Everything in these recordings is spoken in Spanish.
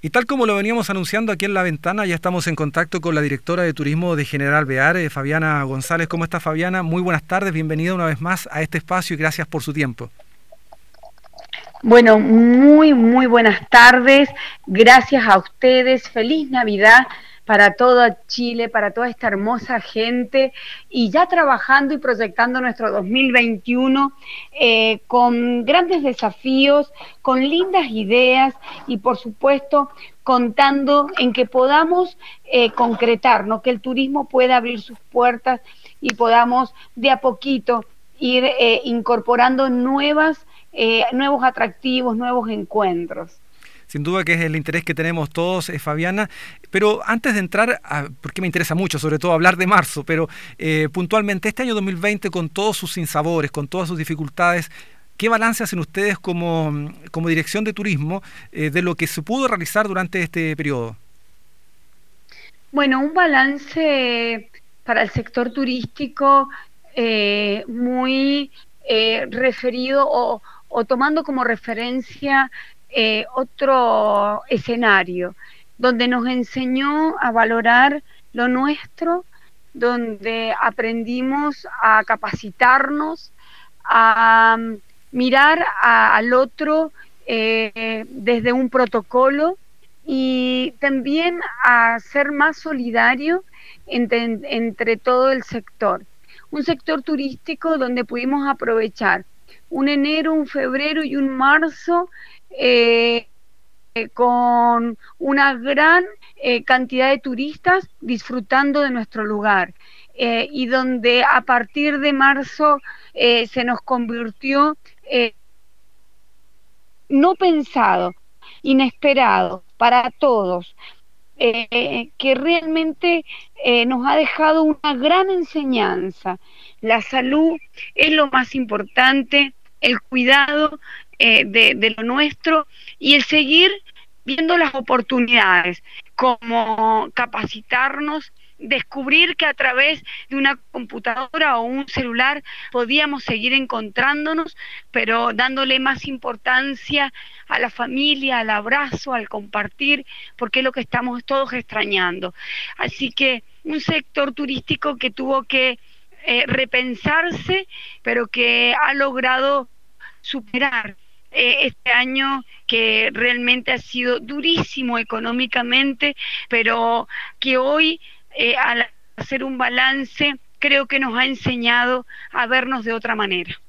Y tal como lo veníamos anunciando aquí en la ventana, ya estamos en contacto con la directora de turismo de General Bear, Fabiana González. ¿Cómo está Fabiana? Muy buenas tardes, bienvenida una vez más a este espacio y gracias por su tiempo. Bueno, muy, muy buenas tardes. Gracias a ustedes. Feliz Navidad para toda Chile, para toda esta hermosa gente y ya trabajando y proyectando nuestro 2021 eh, con grandes desafíos, con lindas ideas y por supuesto contando en que podamos eh, concretar, ¿no? que el turismo pueda abrir sus puertas y podamos de a poquito ir eh, incorporando nuevas, nuevos atractivos, nuevos encuentros sin duda que es el interés que tenemos todos, eh, Fabiana. Pero antes de entrar, porque me interesa mucho, sobre todo hablar de marzo, pero eh, puntualmente este año 2020 con todos sus sinsabores, con todas sus dificultades, ¿qué balance hacen ustedes como, como dirección de turismo eh, de lo que se pudo realizar durante este periodo? Bueno, un balance para el sector turístico muy referido o, o tomando como referencia eh, otro escenario donde nos enseñó a valorar lo nuestro, donde aprendimos a capacitarnos, a mm, mirar al otro eh, desde un protocolo y también a ser más solidario entre, entre todo el sector. Un sector turístico donde pudimos aprovechar un enero, un febrero y un marzo eh, con una gran eh, cantidad de turistas disfrutando de nuestro lugar eh, y donde a partir de marzo se nos convirtió no pensado, inesperado para todos, que realmente nos ha dejado una gran enseñanza. La salud es lo más importante, el cuidado eh, de, lo nuestro y el seguir viendo las oportunidades, como capacitarnos, descubrir que a través de una computadora o un celular podíamos seguir encontrándonos, pero dándole más importancia a la familia, al abrazo, al compartir, porque es lo que estamos todos extrañando. Así que un sector turístico que tuvo que eh, repensarse, pero que ha logrado superar eh, este año que realmente ha sido durísimo económicamente, pero que hoy eh, al hacer un balance creo que nos ha enseñado a vernos de otra manera.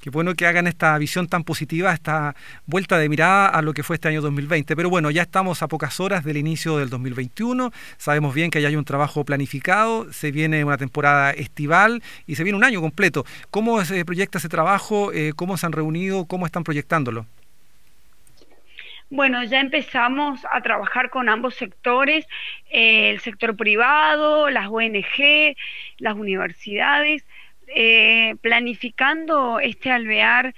Qué bueno que hagan esta visión tan positiva, esta vuelta de mirada a lo que fue este año 2020. Pero bueno, ya estamos a pocas horas del inicio del 2021. Sabemos bien que ya hay un trabajo planificado, se viene una temporada estival y se viene un año completo. ¿Cómo se proyecta ese trabajo? Eh, ¿Cómo se han reunido? ¿Cómo están proyectándolo? Bueno, ya empezamos a trabajar con ambos sectores, eh, el sector privado, las ONG, las universidades. Eh, planificando este alvear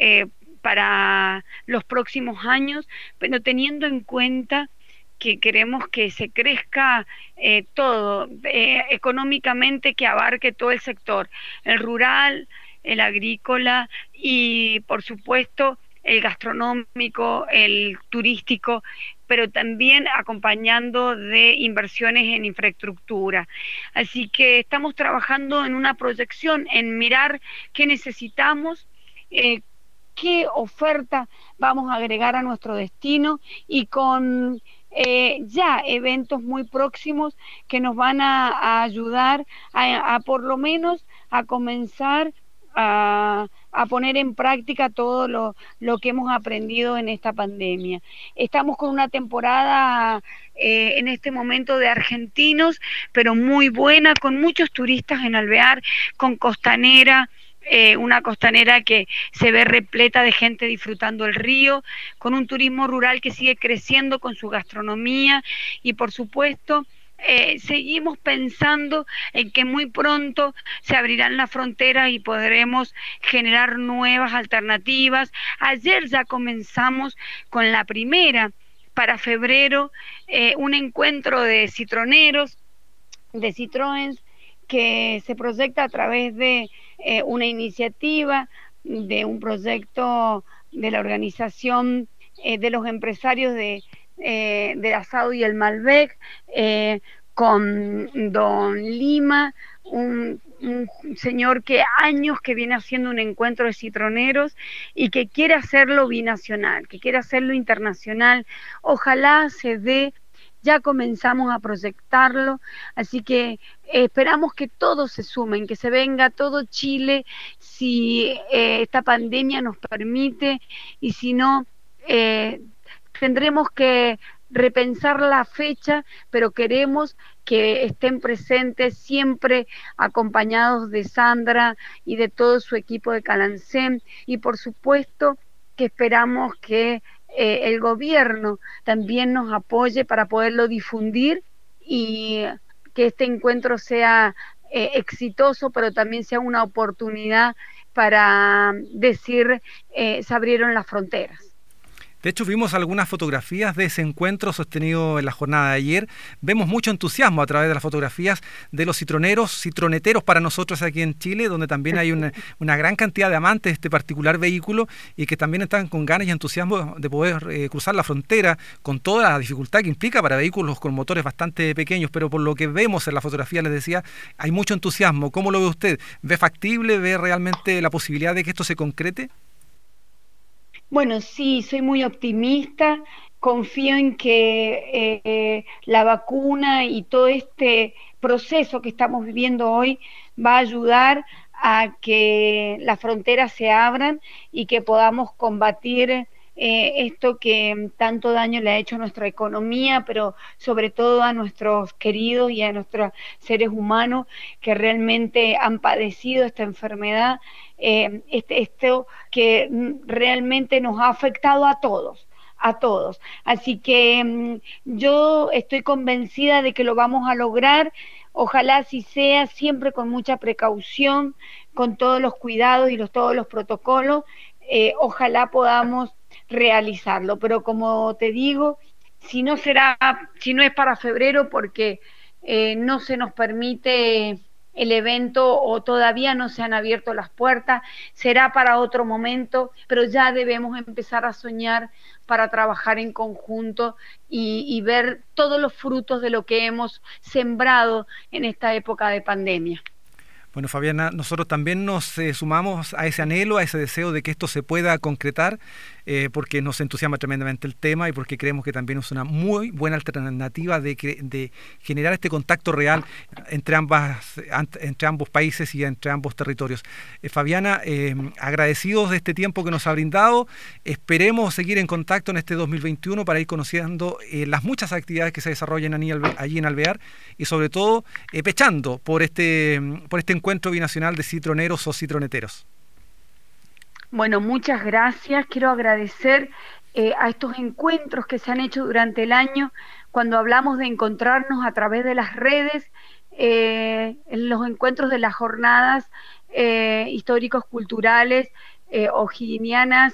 eh, para los próximos años, pero teniendo en cuenta que queremos que se crezca eh, todo, económicamente que abarque todo el sector, el rural, el agrícola y por supuesto el gastronómico, el turístico, pero también acompañando de inversiones en infraestructura. Así que estamos trabajando en una proyección, en mirar qué necesitamos. Eh, qué oferta vamos a agregar a nuestro destino y con eh, ya eventos muy próximos que nos van a, ayudar a, por lo menos a comenzar a, poner en práctica todo lo, lo, que hemos aprendido en esta pandemia. Estamos con una temporada eh, en este momento de argentinos, pero muy buena, con muchos turistas en Alvear, con costanera. Eh, una costanera que se ve repleta de gente disfrutando el río, con un turismo rural que sigue creciendo con su gastronomía y por supuesto eh, seguimos pensando en que muy pronto se abrirán las fronteras y podremos generar nuevas alternativas. Ayer ya comenzamos con la primera para febrero, eh, un encuentro de citroneros, de Citroën, que se proyecta a través de eh, una iniciativa, de un proyecto de la organización de los empresarios de, eh, del asado y el Malbec, eh, con don Lima, un, señor que años que viene haciendo un encuentro de citroneros y que quiere hacerlo binacional, que quiere hacerlo internacional. Ojalá se dé ya comenzamos a proyectarlo, así que esperamos que todos se sumen, que se venga todo Chile si eh, esta pandemia nos permite y si no, eh, tendremos que repensar la fecha, pero queremos que estén presentes siempre acompañados de Sandra y de todo su equipo de Calancén y por supuesto que esperamos que eh, el gobierno también nos apoye para poderlo difundir y que este encuentro sea eh, exitoso, pero también sea una oportunidad para decir eh, se abrieron las fronteras. De hecho, vimos algunas fotografías de ese encuentro sostenido en la jornada de ayer. Vemos mucho entusiasmo a través de las fotografías de los citroneros, citroneteros para nosotros aquí en Chile, donde también hay una, gran cantidad de amantes de este particular vehículo y que también están con ganas y entusiasmo de poder eh, cruzar la frontera con toda la dificultad que implica para vehículos con motores bastante pequeños. Pero por lo que vemos en la fotografía, les decía, hay mucho entusiasmo. ¿Cómo lo ve usted? ¿Ve factible? ¿Ve realmente la posibilidad de que esto se concrete? Bueno, sí, soy muy optimista. Confío en que eh, la vacuna y todo este proceso que estamos viviendo hoy va a ayudar a que las fronteras se abran y que podamos combatir eh, esto que tanto daño le ha hecho a nuestra economía, pero sobre todo a nuestros queridos y a nuestros seres humanos que realmente han padecido esta enfermedad, eh, este, esto que realmente nos ha afectado a todos a todos. Así que mm, yo estoy convencida de que lo vamos a lograr. Ojalá así sea, siempre con mucha precaución, con todos los cuidados y los, todos los protocolos. Eh, ojalá podamos realizarlo. Pero como te digo, si no será, si no es para febrero, porque eh, no se nos permite el evento o todavía no se han abierto las puertas, será para otro momento, pero ya debemos empezar a soñar para trabajar en conjunto y, ver todos los frutos de lo que hemos sembrado en esta época de pandemia. Bueno, Fabiana, nosotros también nos eh, sumamos a ese anhelo, a ese deseo de que esto se pueda concretar, eh, porque nos entusiasma tremendamente el tema y porque creemos que también es una muy buena alternativa de, generar este contacto real entre, ambas, entre ambos países y entre ambos territorios. Eh, Fabiana, agradecidos de este tiempo que nos ha brindado, esperemos seguir en contacto en este 2021 para ir conociendo las muchas actividades que se desarrollan allí en Alvear y sobre todo pechando por este, por este encuentro binacional de citroneros o citroneteros. Bueno, muchas gracias. Quiero agradecer eh, a estos encuentros que se han hecho durante el año, cuando hablamos de encontrarnos a través de las redes, eh, en los encuentros de las jornadas eh, históricos culturales eh,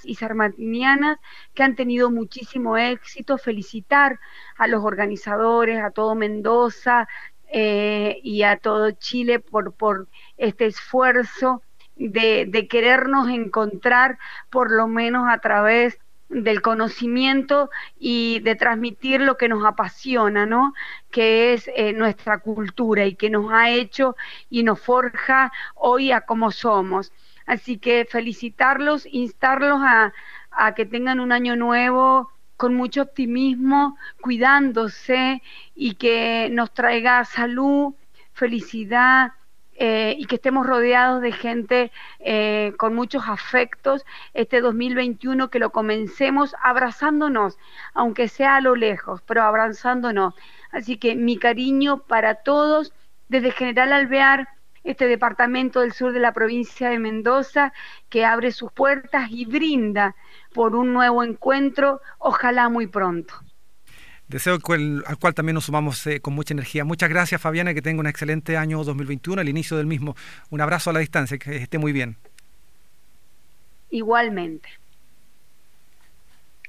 y sarmatinianas que han tenido muchísimo éxito. Felicitar a los organizadores, a todo Mendoza, eh, y a todo Chile por, por este esfuerzo de, de, querernos encontrar por lo menos a través del conocimiento y de transmitir lo que nos apasiona, ¿no? Que es eh, nuestra cultura y que nos ha hecho y nos forja hoy a como somos. Así que felicitarlos, instarlos a, a que tengan un año nuevo con mucho optimismo, cuidándose y que nos traiga salud, felicidad eh, y que estemos rodeados de gente eh, con muchos afectos este 2021, que lo comencemos abrazándonos, aunque sea a lo lejos, pero abrazándonos. Así que mi cariño para todos, desde General Alvear, este departamento del sur de la provincia de Mendoza, que abre sus puertas y brinda por un nuevo encuentro, ojalá muy pronto. Deseo al cual también nos sumamos eh, con mucha energía. Muchas gracias Fabiana, que tenga un excelente año 2021, el inicio del mismo. Un abrazo a la distancia, que esté muy bien. Igualmente.